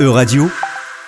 Euradio,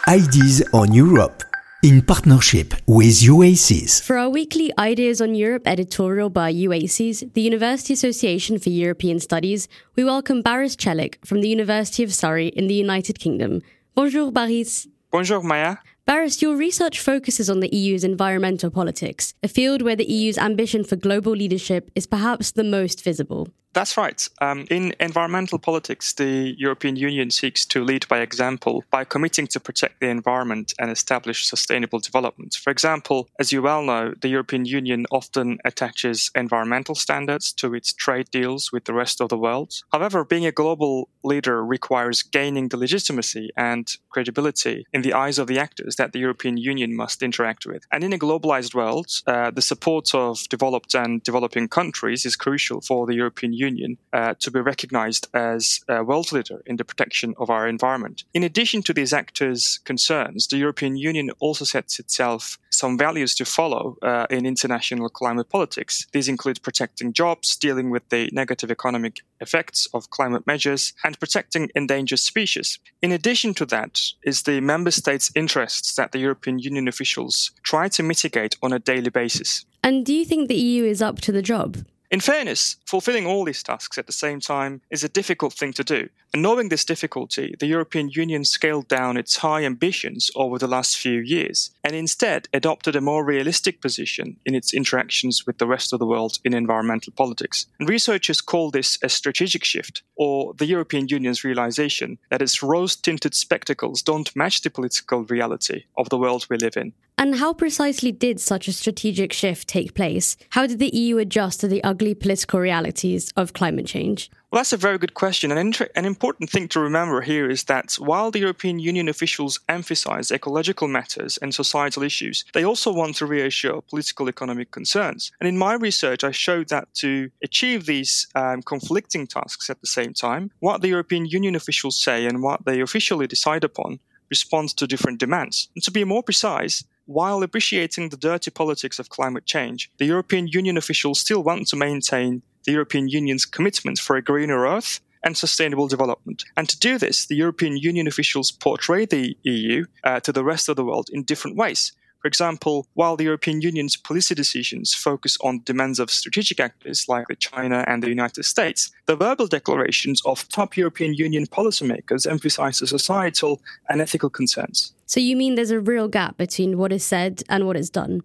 Ideas on Europe, in partnership with UACES. For our weekly Ideas on Europe editorial by UACES, the University Association for European Studies, we welcome Baris Celik from the University of Surrey in the United Kingdom. Bonjour, Baris. Bonjour, Maya. Baris, your research focuses on the EU's environmental politics, a field where the EU's ambition for global leadership is perhaps the most visible. That's right. Um, in environmental politics, the European Union seeks to lead by example by committing to protect the environment and establish sustainable development. For example, as you well know, the European Union often attaches environmental standards to its trade deals with the rest of the world. However, being a global leader requires gaining the legitimacy and credibility in the eyes of the actors that the European Union must interact with. And in a globalized world, uh, the support of developed and developing countries is crucial for the European Union Union uh, to be recognized as a world leader in the protection of our environment. In addition to these actors' concerns, the European Union also sets itself some values to follow uh, in international climate politics. These include protecting jobs, dealing with the negative economic effects of climate measures, and protecting endangered species. In addition to that, is the member states' interests that the European Union officials try to mitigate on a daily basis. And do you think the EU is up to the job? In fairness, fulfilling all these tasks at the same time is a difficult thing to do. And knowing this difficulty, the European Union scaled down its high ambitions over the last few years and instead adopted a more realistic position in its interactions with the rest of the world in environmental politics. And researchers call this a strategic shift, or the European Union's realization that its rose tinted spectacles don't match the political reality of the world we live in. And how precisely did such a strategic shift take place? How did the EU adjust to the ugly political realities of climate change? Well, that's a very good question. An, inter- an important thing to remember here is that while the European Union officials emphasize ecological matters and societal issues, they also want to reassure political economic concerns. And in my research, I showed that to achieve these um, conflicting tasks at the same time, what the European Union officials say and what they officially decide upon responds to different demands. And to be more precise, while appreciating the dirty politics of climate change, the European Union officials still want to maintain the European Union's commitment for a greener Earth and sustainable development. And to do this, the European Union officials portray the EU uh, to the rest of the world in different ways. For example, while the European Union's policy decisions focus on demands of strategic actors like China and the United States, the verbal declarations of top European Union policymakers emphasize the societal and ethical concerns. So you mean there's a real gap between what is said and what is done?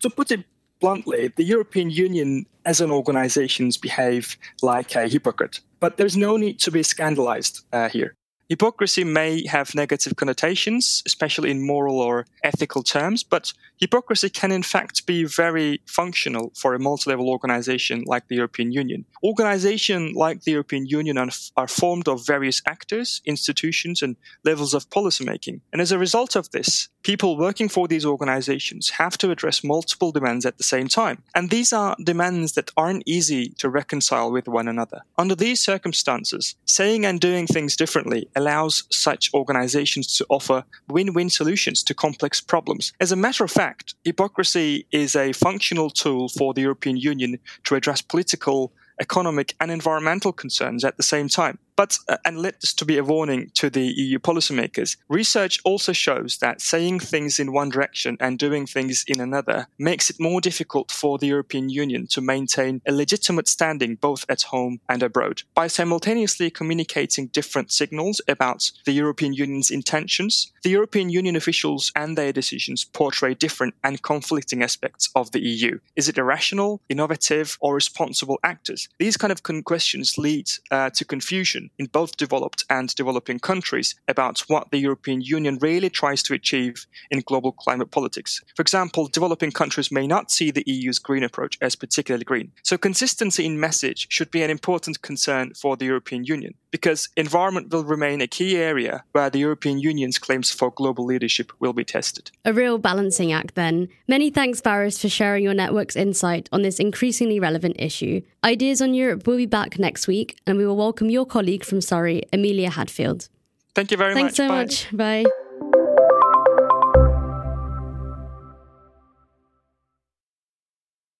To put it bluntly, the European Union as an organization behave like a hypocrite. But there's no need to be scandalized uh, here. Hypocrisy may have negative connotations, especially in moral or ethical terms, but hypocrisy can in fact be very functional for a multi-level organization like the European Union. Organizations like the European Union are, are formed of various actors, institutions, and levels of policymaking. And as a result of this, people working for these organizations have to address multiple demands at the same time. And these are demands that aren't easy to reconcile with one another. Under these circumstances, saying and doing things differently allows such organizations to offer win win solutions to complex problems. As a matter of fact, hypocrisy is a functional tool for the European Union to address political, economic, and environmental concerns at the same time. But, uh, and let this to be a warning to the EU policymakers, research also shows that saying things in one direction and doing things in another makes it more difficult for the European Union to maintain a legitimate standing both at home and abroad. By simultaneously communicating different signals about the European Union's intentions, the European Union officials and their decisions portray different and conflicting aspects of the EU. Is it irrational, innovative, or responsible actors? These kind of questions lead uh, to confusion in both developed and developing countries about what the European Union really tries to achieve in global climate politics. For example, developing countries may not see the EU's green approach as particularly green. So consistency in message should be an important concern for the European Union because environment will remain a key area where the European Union's claims for global leadership will be tested. A real balancing act then. Many thanks, Baris, for sharing your network's insight on this increasingly relevant issue. Ideas on Europe will be back next week, and we will welcome your colleague from Surrey, Amelia Hadfield. Thank you very Thanks much. Thanks so Bye. much. Bye.